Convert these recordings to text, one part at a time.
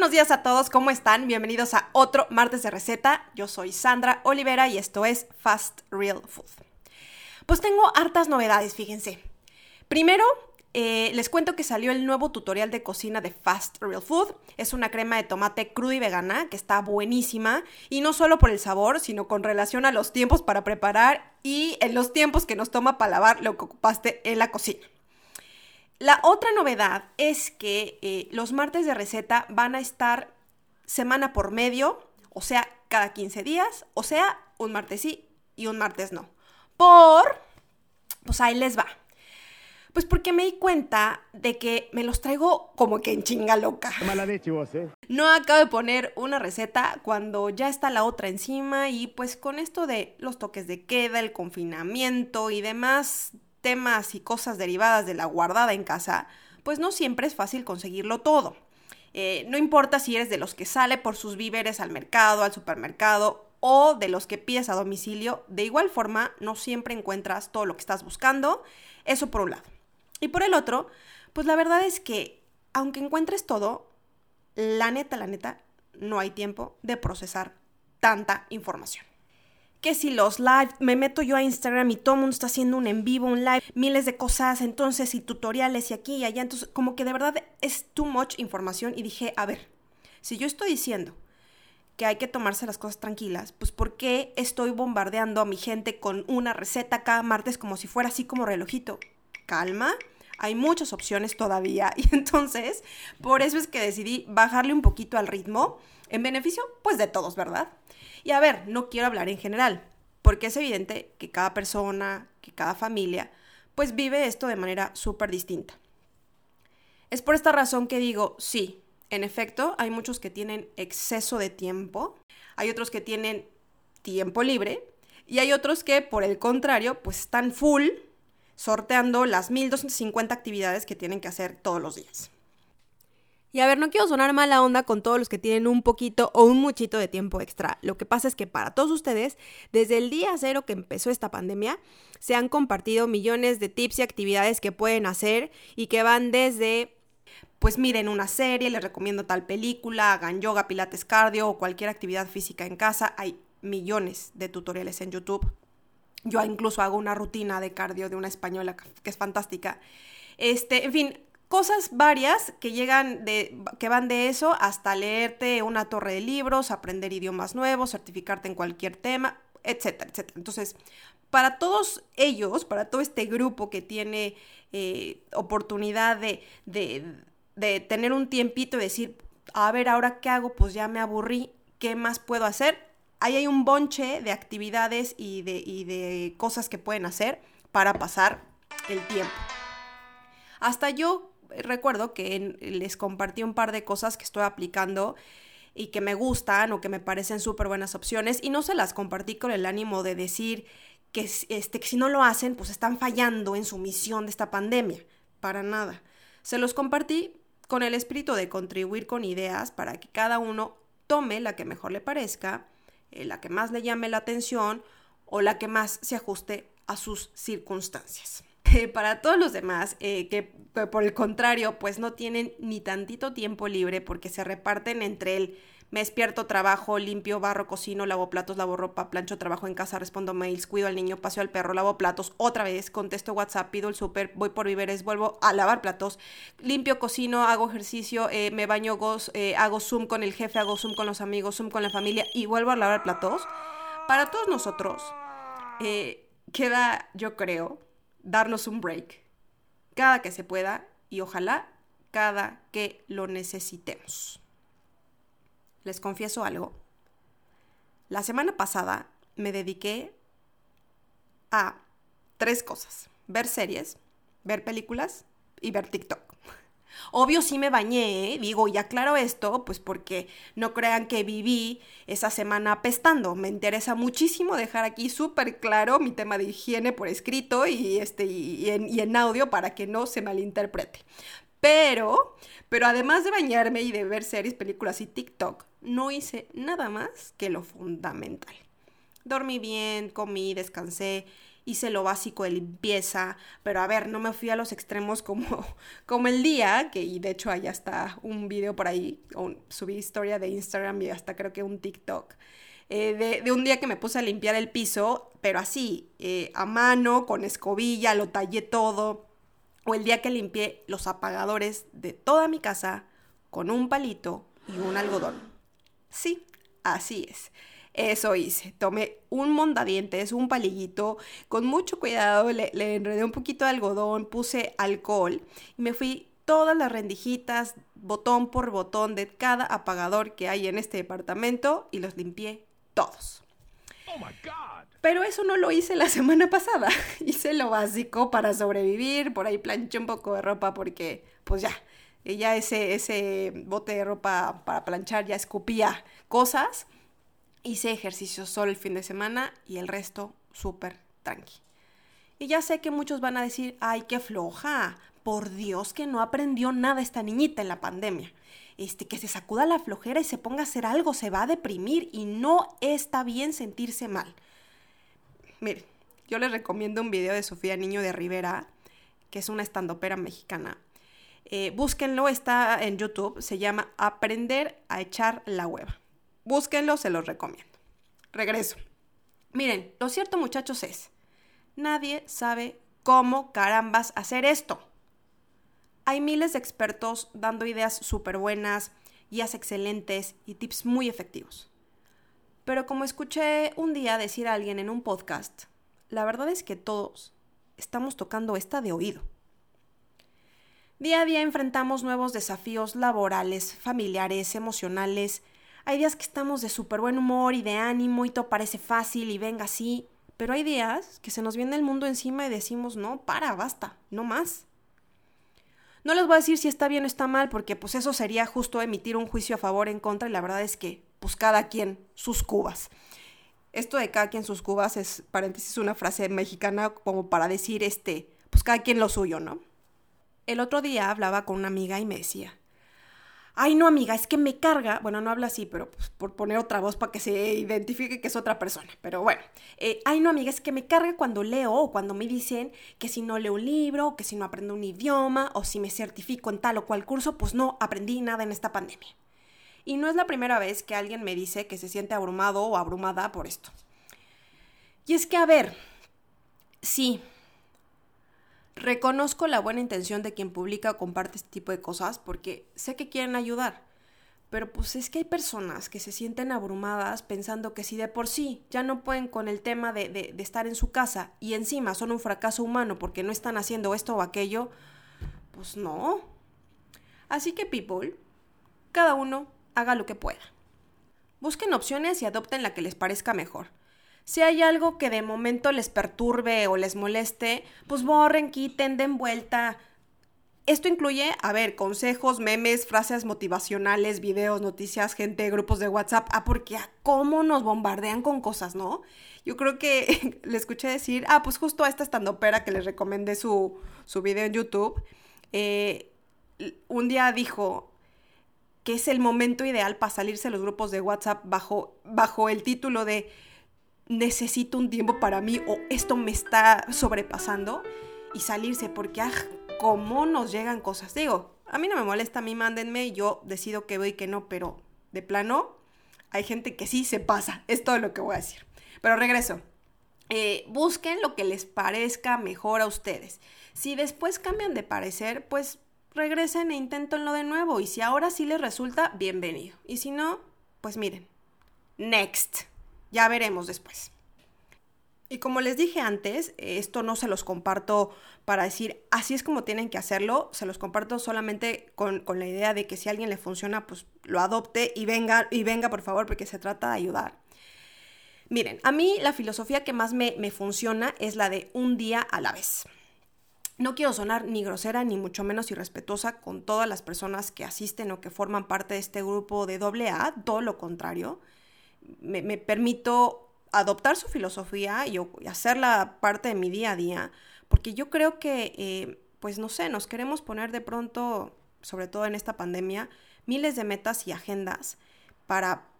buenos días a todos, ¿cómo están? Bienvenidos a otro martes de receta. Yo soy Sandra Olivera y esto es Fast Real Food. Pues tengo hartas novedades, fíjense. Primero, eh, les cuento que salió el nuevo tutorial de cocina de Fast Real Food. Es una crema de tomate cruda y vegana que está buenísima y no solo por el sabor, sino con relación a los tiempos para preparar y en los tiempos que nos toma para lavar lo que ocupaste en la cocina. La otra novedad es que eh, los martes de receta van a estar semana por medio, o sea, cada 15 días, o sea, un martes sí y un martes no. Por, pues ahí les va. Pues porque me di cuenta de que me los traigo como que en chinga loca. Mala leche vos, ¿eh? No acabo de poner una receta cuando ya está la otra encima y pues con esto de los toques de queda, el confinamiento y demás temas y cosas derivadas de la guardada en casa, pues no siempre es fácil conseguirlo todo. Eh, no importa si eres de los que sale por sus víveres al mercado, al supermercado o de los que pides a domicilio, de igual forma no siempre encuentras todo lo que estás buscando. Eso por un lado. Y por el otro, pues la verdad es que aunque encuentres todo, la neta, la neta, no hay tiempo de procesar tanta información. Que si los live, me meto yo a Instagram y todo el mundo está haciendo un en vivo, un live, miles de cosas, entonces, y tutoriales y aquí y allá, entonces, como que de verdad es too much información y dije, a ver, si yo estoy diciendo que hay que tomarse las cosas tranquilas, pues ¿por qué estoy bombardeando a mi gente con una receta cada martes como si fuera así como relojito? Calma, hay muchas opciones todavía y entonces por eso es que decidí bajarle un poquito al ritmo en beneficio pues de todos, ¿verdad? Y a ver, no quiero hablar en general, porque es evidente que cada persona, que cada familia pues vive esto de manera súper distinta. Es por esta razón que digo, sí, en efecto, hay muchos que tienen exceso de tiempo, hay otros que tienen tiempo libre y hay otros que por el contrario pues están full sorteando las 1250 actividades que tienen que hacer todos los días. Y a ver, no quiero sonar mala onda con todos los que tienen un poquito o un muchito de tiempo extra. Lo que pasa es que para todos ustedes, desde el día cero que empezó esta pandemia, se han compartido millones de tips y actividades que pueden hacer y que van desde, pues miren una serie, les recomiendo tal película, hagan yoga, pilates cardio o cualquier actividad física en casa. Hay millones de tutoriales en YouTube yo incluso hago una rutina de cardio de una española que es fantástica. Este, en fin, cosas varias que llegan de que van de eso hasta leerte una torre de libros, aprender idiomas nuevos, certificarte en cualquier tema, etcétera, etcétera. Entonces, para todos ellos, para todo este grupo que tiene eh, oportunidad de, de, de tener un tiempito y decir, a ver, ahora qué hago, pues ya me aburrí, ¿qué más puedo hacer? ahí hay un bonche de actividades y de, de cosas que pueden hacer para pasar el tiempo. Hasta yo recuerdo que les compartí un par de cosas que estoy aplicando y que me gustan o que me parecen súper buenas opciones y no se las compartí con el ánimo de decir que, este, que si no lo hacen pues están fallando en su misión de esta pandemia. Para nada. Se los compartí con el espíritu de contribuir con ideas para que cada uno tome la que mejor le parezca eh, la que más le llame la atención o la que más se ajuste a sus circunstancias. Para todos los demás, eh, que por el contrario, pues no tienen ni tantito tiempo libre porque se reparten entre el me despierto, trabajo, limpio, barro, cocino, lavo platos, lavo ropa, plancho, trabajo en casa, respondo mails, cuido al niño, paseo al perro, lavo platos, otra vez, contesto WhatsApp, pido el súper, voy por víveres, vuelvo a lavar platos, limpio, cocino, hago ejercicio, eh, me baño, eh, hago Zoom con el jefe, hago Zoom con los amigos, Zoom con la familia y vuelvo a lavar platos. Para todos nosotros, eh, queda, yo creo, darnos un break cada que se pueda y ojalá cada que lo necesitemos les confieso algo. La semana pasada me dediqué a tres cosas. Ver series, ver películas y ver TikTok. Obvio sí me bañé, ¿eh? digo, y aclaro esto, pues porque no crean que viví esa semana apestando. Me interesa muchísimo dejar aquí súper claro mi tema de higiene por escrito y, este, y en audio para que no se malinterprete. Pero, pero además de bañarme y de ver series, películas y TikTok, no hice nada más que lo fundamental. Dormí bien, comí, descansé hice lo básico de limpieza, pero a ver, no me fui a los extremos como, como el día, que y de hecho allá está un video por ahí, subí historia de Instagram y hasta creo que un TikTok, eh, de, un día que me puse a limpiar el piso, pero así, eh, a mano, con escobilla, lo tallé todo, o el día que limpié los apagadores de toda mi casa con un palito y un algodón. Sí, así es. Eso hice. Tomé un mondadientes, un palillito, con mucho cuidado, le, enredé un poquito de algodón, puse alcohol y me fui todas las rendijitas, botón por botón de cada apagador que hay en este departamento y los limpié todos. Oh Pero eso no lo hice la semana pasada. hice lo básico para sobrevivir. Por ahí planché un poco de ropa porque, pues ya, ya ese, ese bote de ropa para planchar ya escupía cosas. Hice ejercicio solo el fin de semana y el resto súper tranqui. Y ya sé que muchos van a decir, ay, qué floja, por Dios que no aprendió nada esta niñita en la pandemia. Este, que se sacuda la flojera y se ponga a hacer algo, se va a deprimir y no está bien sentirse mal. Miren, yo les recomiendo un video de Sofía Niño de Rivera, que es una estandopera mexicana. Eh, búsquenlo, está en YouTube, se llama Aprender a echar la hueva. Búsquenlo, se los recomiendo. Regreso. Miren, lo cierto muchachos es, nadie sabe cómo carambas hacer esto. Hay miles de expertos dando ideas súper buenas, guías excelentes y tips muy efectivos. Pero como escuché un día decir a alguien en un podcast, la verdad es que todos estamos tocando esta de oído. Día a día enfrentamos nuevos desafíos laborales, familiares, emocionales, hay días que estamos de súper buen humor y de ánimo y todo parece fácil y venga así, pero hay días que se nos viene el mundo encima y decimos, no, para, basta, no más. No les voy a decir si está bien o está mal, porque pues eso sería justo emitir un juicio a favor o en contra, y la verdad es que, pues cada quien sus cubas. Esto de cada quien sus cubas es, paréntesis, una frase mexicana como para decir, este, pues cada quien lo suyo, ¿no? El otro día hablaba con una amiga y me decía, ay no amiga, es que me carga, bueno, no habla así, pero pues, por poner otra voz para que se identifique que es otra persona, pero bueno, eh, ay no amiga, es que me carga cuando leo o cuando me dicen que si no leo un libro, que si no aprendo un idioma, o si me certifico en tal o cual curso, pues no aprendí nada en esta pandemia. Y no es la primera vez que alguien me dice que se siente abrumado o abrumada por esto. Y es que, a ver, sí, Reconozco la buena intención de quien publica o comparte este tipo de cosas porque sé que quieren ayudar. Pero pues es que hay personas que se sienten abrumadas pensando que si de por sí ya no pueden con el tema de, de, estar en su casa y encima son un fracaso humano porque no están haciendo esto o aquello, pues no. Así que people, cada uno haga lo que pueda. Busquen opciones y adopten la que les parezca mejor. Si hay algo que de momento les perturbe o les moleste, pues borren, quiten, den vuelta. Esto incluye, a ver, consejos, memes, frases motivacionales, videos, noticias, gente, grupos de WhatsApp. Ah, porque a cómo nos bombardean con cosas, ¿no? Yo creo que le escuché decir, ah, pues justo a esta estandopera que les recomendé su, su video en YouTube, eh, un día dijo que es el momento ideal para salirse los grupos de WhatsApp bajo, bajo el título de necesito un tiempo para mí o esto me está sobrepasando y salirse porque, ah, cómo nos llegan cosas. Digo, a mí no me molesta, a mí mándenme y yo decido que voy y que no, pero de plano hay gente que sí se pasa. Es todo lo que voy a decir. Pero regreso. Eh, busquen lo que les parezca mejor a ustedes. Si después cambian de parecer, pues regresen e inténtenlo de nuevo. Y si ahora sí les resulta, bienvenido. Y si no, pues miren. Next. Ya veremos después. Y como les dije antes, esto no se los comparto para decir así es como tienen que hacerlo, se los comparto solamente con, la idea de que si a alguien le funciona, pues lo adopte y venga, y venga por favor, porque se trata de ayudar. Miren, a mí la filosofía que más me, me funciona es la de un día a la vez. No quiero sonar ni grosera ni mucho menos irrespetuosa con todas las personas que asisten o que forman parte de este grupo de AA, todo lo contrario me, permito adoptar su filosofía y, hacerla parte de mi día a día, porque yo creo que, eh, pues no sé, nos queremos poner de pronto, sobre todo en esta pandemia, miles de metas y agendas para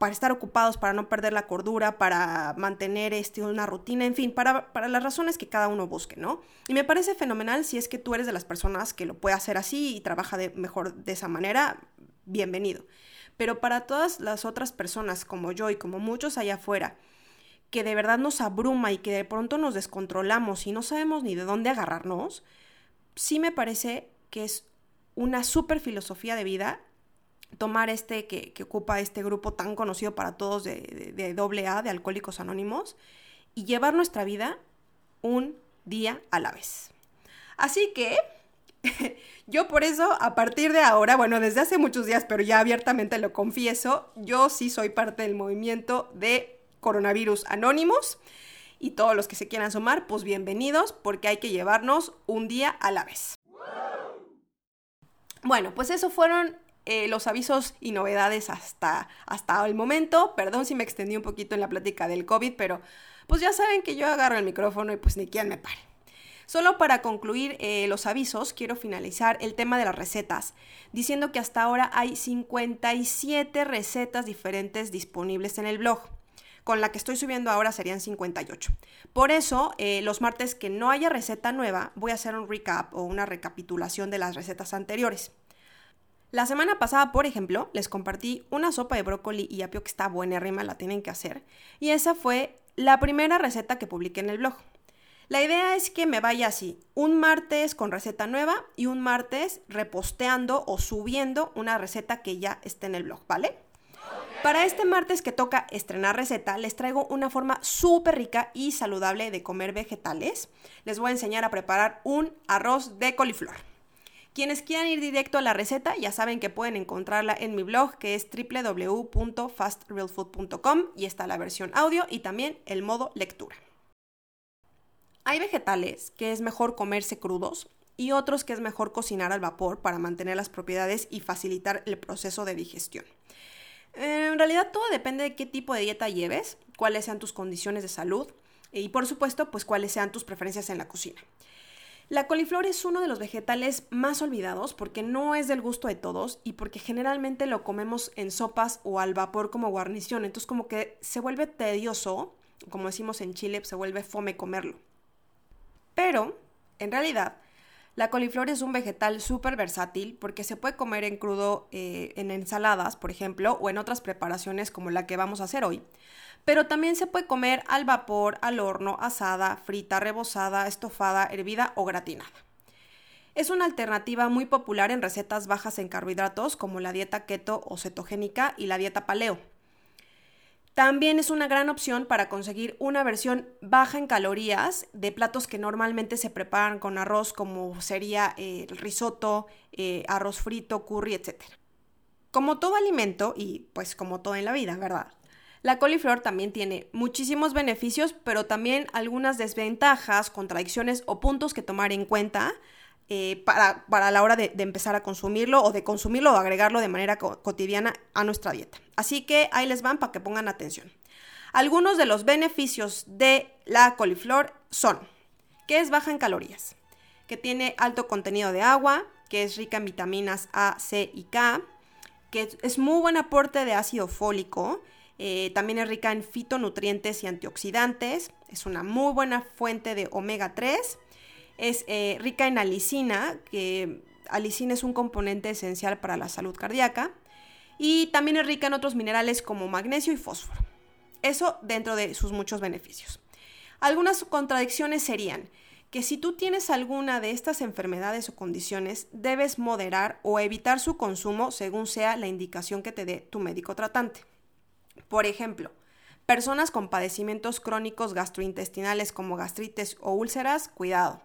para estar ocupados, para no perder la cordura, para mantener este, una rutina, en fin, para, para las razones que cada uno busque, ¿no? Y me parece fenomenal si es que tú eres de las personas que lo puede hacer así y trabaja mejor de esa manera, bienvenido. Pero para todas las otras personas como yo y como muchos allá afuera, que de verdad nos abruma y que de pronto nos descontrolamos y no sabemos ni de dónde agarrarnos, sí me parece que es una super filosofía de vida tomar este que, ocupa este grupo tan conocido para todos de, de AA, de Alcohólicos Anónimos, y llevar nuestra vida un día a la vez. Así que yo por eso, a partir de ahora, bueno, desde hace muchos días, pero ya abiertamente lo confieso, yo sí soy parte del movimiento de coronavirus anónimos. Y todos los que se quieran sumar, pues bienvenidos, porque hay que llevarnos un día a la vez. Bueno, pues eso fueron eh, los avisos y novedades hasta, hasta el momento. Perdón si me extendí un poquito en la plática del COVID, pero pues ya saben que yo agarro el micrófono y pues ni quien me pare. Solo para concluir eh, los avisos, quiero finalizar el tema de las recetas, diciendo que hasta ahora hay 57 recetas diferentes disponibles en el blog. Con la que estoy subiendo ahora serían 58. Por eso, eh, los martes que no haya receta nueva, voy a hacer un recap o una recapitulación de las recetas anteriores. La semana pasada, por ejemplo, les compartí una sopa de brócoli y apio que está buena rima, la tienen que hacer. Y esa fue la primera receta que publiqué en el blog. La idea es que me vaya así, un martes con receta nueva y un martes reposteando o subiendo una receta que ya esté en el blog, ¿vale? Para este martes que toca estrenar receta, les traigo una forma súper rica y saludable de comer vegetales. Les voy a enseñar a preparar un arroz de coliflor. Quienes quieran ir directo a la receta ya saben que pueden encontrarla en mi blog que es www.fastrealfood.com y está la versión audio y también el modo lectura. Hay vegetales que es mejor comerse crudos y otros que es mejor cocinar al vapor para mantener las propiedades y facilitar el proceso de digestión. En realidad todo depende de qué tipo de dieta lleves, cuáles sean tus condiciones de salud y por supuesto pues cuáles sean tus preferencias en la cocina. La coliflor es uno de los vegetales más olvidados porque no es del gusto de todos y porque generalmente lo comemos en sopas o al vapor como guarnición. Entonces como que se vuelve tedioso, como decimos en Chile, se vuelve fome comerlo. Pero, en realidad, la coliflor es un vegetal súper versátil porque se puede comer en crudo eh, en ensaladas, por ejemplo, o en otras preparaciones como la que vamos a hacer hoy pero también se puede comer al vapor, al horno, asada, frita, rebozada, estofada, hervida o gratinada. Es una alternativa muy popular en recetas bajas en carbohidratos como la dieta keto o cetogénica y la dieta paleo. También es una gran opción para conseguir una versión baja en calorías de platos que normalmente se preparan con arroz como sería eh, el risotto, eh, arroz frito, curry, etc. Como todo alimento y pues como todo en la vida, ¿verdad? La coliflor también tiene muchísimos beneficios, pero también algunas desventajas, contradicciones o puntos que tomar en cuenta eh, para, para, la hora de, empezar a consumirlo o de consumirlo o agregarlo de manera cotidiana a nuestra dieta. Así que ahí les van para que pongan atención. Algunos de los beneficios de la coliflor son que es baja en calorías, que tiene alto contenido de agua, que es rica en vitaminas A, C y K, que es muy buen aporte de ácido fólico, eh, también es rica en fitonutrientes y antioxidantes. Es una muy buena fuente de omega 3. Es eh, rica en alicina, que alicina es un componente esencial para la salud cardíaca. Y también es rica en otros minerales como magnesio y fósforo. Eso dentro de sus muchos beneficios. Algunas contradicciones serían que si tú tienes alguna de estas enfermedades o condiciones, debes moderar o evitar su consumo según sea la indicación que te dé tu médico tratante. Por ejemplo, personas con padecimientos crónicos gastrointestinales como gastritis o úlceras, cuidado.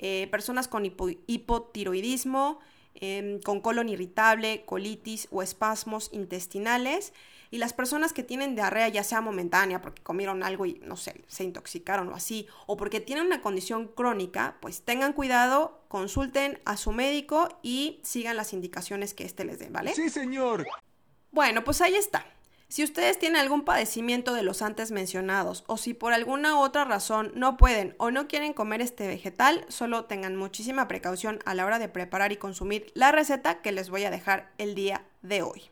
Eh, personas con hipotiroidismo, em, con colon irritable, colitis o espasmos intestinales. Y las personas que tienen diarrea, ya sea momentánea, porque comieron algo y no sé, se intoxicaron o así, o porque tienen una condición crónica, pues tengan cuidado, consulten a su médico y sigan las indicaciones que éste les dé, ¿vale? Sí, señor. Bueno, pues ahí está. Si ustedes tienen algún padecimiento de los antes mencionados o si por alguna otra razón no pueden o no quieren comer este vegetal, solo tengan muchísima precaución a la hora de preparar y consumir la receta que les voy a dejar el día de hoy.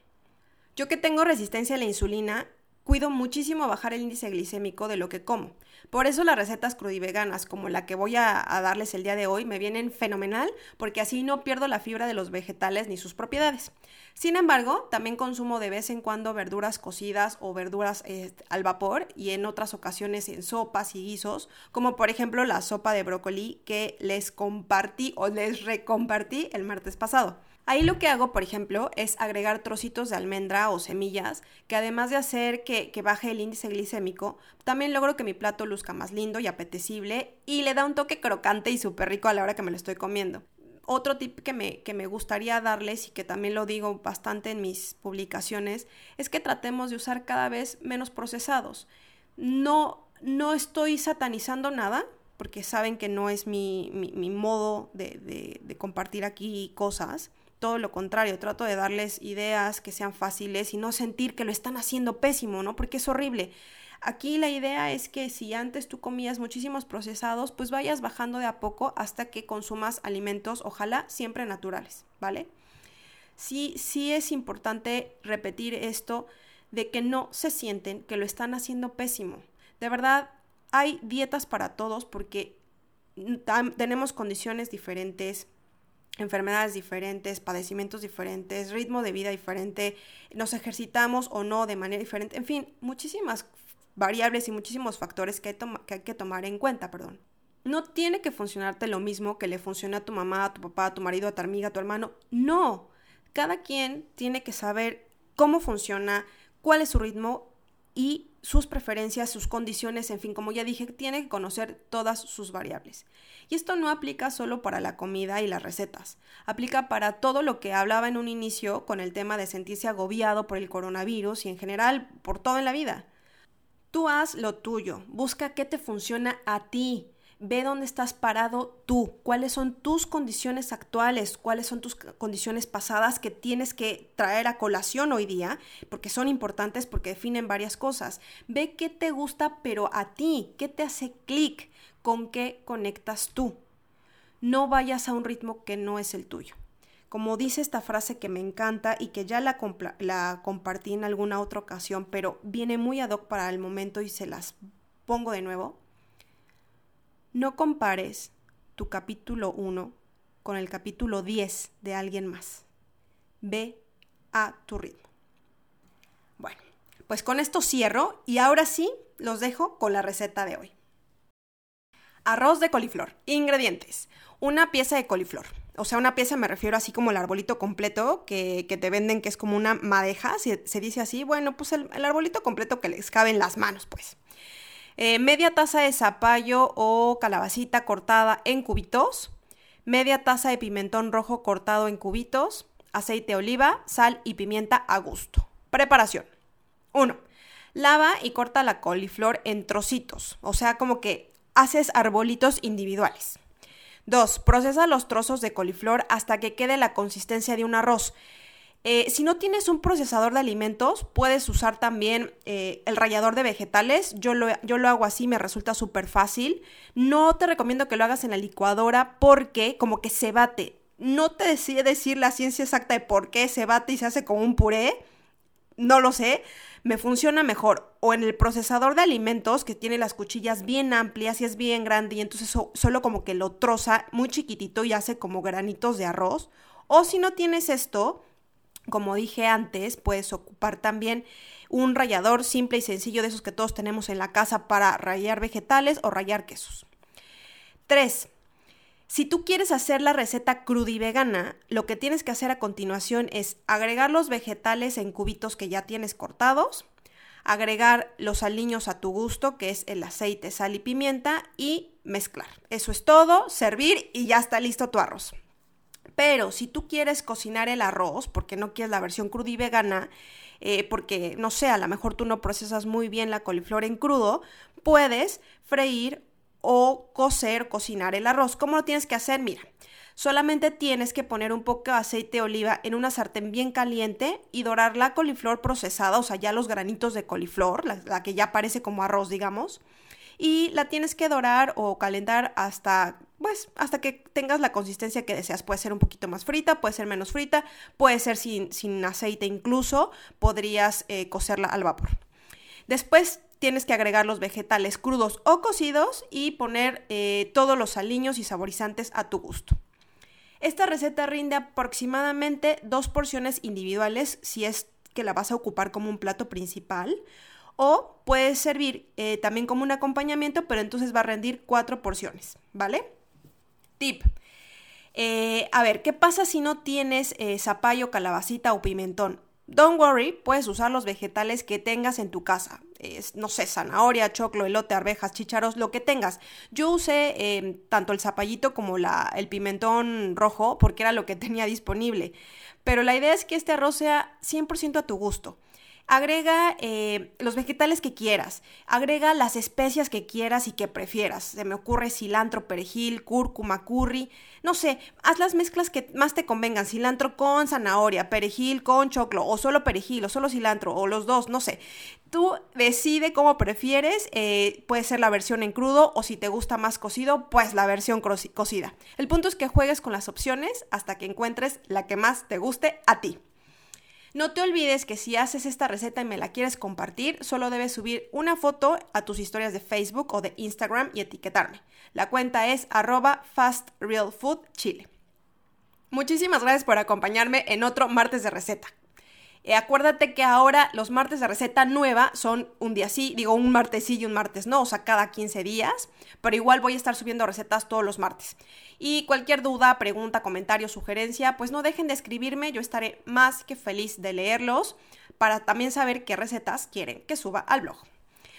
Yo que tengo resistencia a la insulina, cuido muchísimo bajar el índice glicémico de lo que como. Por eso las recetas crudiveganas, como la que voy a, darles el día de hoy, me vienen fenomenal porque así no pierdo la fibra de los vegetales ni sus propiedades. Sin embargo, también consumo de vez en cuando verduras cocidas o verduras eh, al vapor y en otras ocasiones en sopas y guisos, como por ejemplo la sopa de brócoli que les compartí o les recompartí el martes pasado. Ahí lo que hago, por ejemplo, es agregar trocitos de almendra o semillas, que además de hacer que, baje el índice glicémico, también logro que mi plato luzca más lindo y apetecible y le da un toque crocante y súper rico a la hora que me lo estoy comiendo. Otro tip que me, que me gustaría darles y que también lo digo bastante en mis publicaciones es que tratemos de usar cada vez menos procesados. No, no estoy satanizando nada, porque saben que no es mi, mi, modo de, de compartir aquí cosas todo lo contrario, trato de darles ideas que sean fáciles y no sentir que lo están haciendo pésimo, ¿no? Porque es horrible. Aquí la idea es que si antes tú comías muchísimos procesados, pues vayas bajando de a poco hasta que consumas alimentos, ojalá siempre naturales, ¿vale? Sí, sí es importante repetir esto de que no se sienten que lo están haciendo pésimo. De verdad, hay dietas para todos porque tenemos condiciones diferentes, enfermedades diferentes, padecimientos diferentes, ritmo de vida diferente, nos ejercitamos o no de manera diferente, en fin, muchísimas variables y muchísimos factores que hay, que, hay que tomar en cuenta, perdón. No tiene que funcionarte lo mismo que le funciona a tu mamá, a tu papá, a tu marido, a tu amiga, a tu hermano. No. Cada quien tiene que saber cómo funciona, cuál es su ritmo y sus preferencias, sus condiciones, en fin, como ya dije, tiene que conocer todas sus variables. Y esto no aplica solo para la comida y las recetas, aplica para todo lo que hablaba en un inicio con el tema de sentirse agobiado por el coronavirus y en general por todo en la vida. Tú haz lo tuyo, busca qué te funciona a ti, Ve dónde estás parado tú, cuáles son tus condiciones actuales, cuáles son tus condiciones pasadas que tienes que traer a colación hoy día, porque son importantes porque definen varias cosas. Ve qué te gusta pero a ti, qué te hace clic, con qué conectas tú. No vayas a un ritmo que no es el tuyo. Como dice esta frase que me encanta y que ya la, compartí en alguna otra ocasión, pero viene muy ad hoc para el momento y se las pongo de nuevo no compares tu capítulo 1 con el capítulo 10 de alguien más. Ve a tu ritmo. Bueno, pues con esto cierro y ahora sí los dejo con la receta de hoy. Arroz de coliflor. Ingredientes. Una pieza de coliflor. O sea, una pieza me refiero así como el arbolito completo que, te venden, que es como una madeja, si se dice así. Bueno, pues el, el arbolito completo que les cabe en las manos, pues. Eh, media taza de zapallo o calabacita cortada en cubitos, media taza de pimentón rojo cortado en cubitos, aceite de oliva, sal y pimienta a gusto. Preparación. 1. Lava y corta la coliflor en trocitos, o sea, como que haces arbolitos individuales. 2. Procesa los trozos de coliflor hasta que quede la consistencia de un arroz. Eh, si no tienes un procesador de alimentos, puedes usar también eh, el rallador de vegetales. Yo lo, yo lo hago así, me resulta súper fácil. No te recomiendo que lo hagas en la licuadora porque como que se bate. No te decide decir la ciencia exacta de por qué se bate y se hace como un puré. No lo sé. Me funciona mejor o en el procesador de alimentos que tiene las cuchillas bien amplias y es bien grande y entonces solo como que lo troza muy chiquitito y hace como granitos de arroz. O si no tienes esto, como dije antes, puedes ocupar también un rallador simple y sencillo de esos que todos tenemos en la casa para rallar vegetales o rallar quesos. 3. Si tú quieres hacer la receta cruda y vegana, lo que tienes que hacer a continuación es agregar los vegetales en cubitos que ya tienes cortados, agregar los aliños a tu gusto, que es el aceite, sal y pimienta, y mezclar. Eso es todo, servir y ya está listo tu arroz. Pero si tú quieres cocinar el arroz, porque no quieres la versión cruda y vegana, eh, porque no sé, a lo mejor tú no procesas muy bien la coliflor en crudo, puedes freír o cocer, cocinar el arroz. ¿Cómo lo tienes que hacer? Mira, solamente tienes que poner un poco de aceite de oliva en una sartén bien caliente y dorar la coliflor procesada, o sea, ya los granitos de coliflor, la, la que ya parece como arroz, digamos y la tienes que dorar o calentar hasta pues hasta que tengas la consistencia que deseas. Puede ser un poquito más frita, puede ser menos frita, puede ser sin, sin aceite incluso, podrías eh, cocerla al vapor. Después tienes que agregar los vegetales crudos o cocidos y poner eh, todos los aliños y saborizantes a tu gusto. Esta receta rinde aproximadamente dos porciones individuales si es que la vas a ocupar como un plato principal o puedes servir eh, también como un acompañamiento, pero entonces va a rendir cuatro porciones, ¿vale? Tip. Eh, a ver, ¿qué pasa si no tienes eh, zapallo, calabacita o pimentón? Don't worry, puedes usar los vegetales que tengas en tu casa. no sé, zanahoria, choclo, elote, arvejas, chícharos, lo que tengas. Yo usé em, tanto el zapallito como el pimentón rojo porque era lo que tenía disponible. Pero la idea es que este arroz sea 100% a tu gusto. Agrega eh, los vegetales que quieras, agrega las especias que quieras y que prefieras. Se me ocurre cilantro, perejil, cúrcuma, curry. No sé, haz las mezclas que más te convengan. Cilantro con zanahoria, perejil con choclo, o solo perejil, o solo cilantro, o los dos, no sé. Tú decide cómo prefieres. Eh, puede ser la versión en crudo, o si te gusta más cocido, pues la versión cocida. El punto es que juegues con las opciones hasta que encuentres la que más te guste a ti. No te olvides que si haces esta receta y me la quieres compartir, solo debes subir una foto a tus historias de Facebook o de Instagram y etiquetarme. La cuenta es arroba fastrealfoodchile. Muchísimas gracias por acompañarme en otro martes de receta. Eh, acuérdate que ahora los martes de receta nueva son un día sí, digo un martes sí y un martes no, o sea, cada 15 días, pero igual voy a estar subiendo recetas todos los martes. Y cualquier duda, pregunta, comentario, sugerencia, pues no dejen de escribirme, yo estaré más que feliz de leerlos para también saber qué recetas quieren que suba al blog.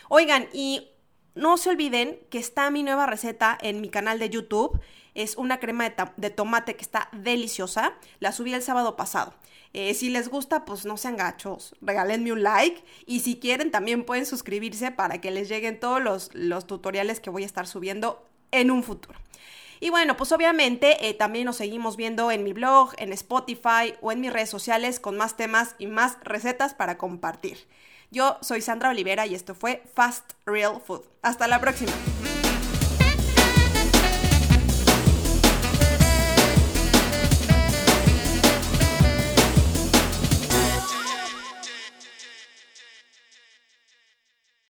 Oigan, y no se olviden que está mi nueva receta en mi canal de YouTube. Es una crema de, tomate que está deliciosa. La subí el sábado pasado. Eh, si les gusta, pues no sean gachos, regálenme un like y si quieren también pueden suscribirse para que les lleguen todos los, los tutoriales que voy a estar subiendo en un futuro. Y bueno, pues obviamente eh, también nos seguimos viendo en mi blog, en Spotify o en mis redes sociales con más temas y más recetas para compartir. Yo soy Sandra Olivera y esto fue Fast Real Food. Hasta la próxima.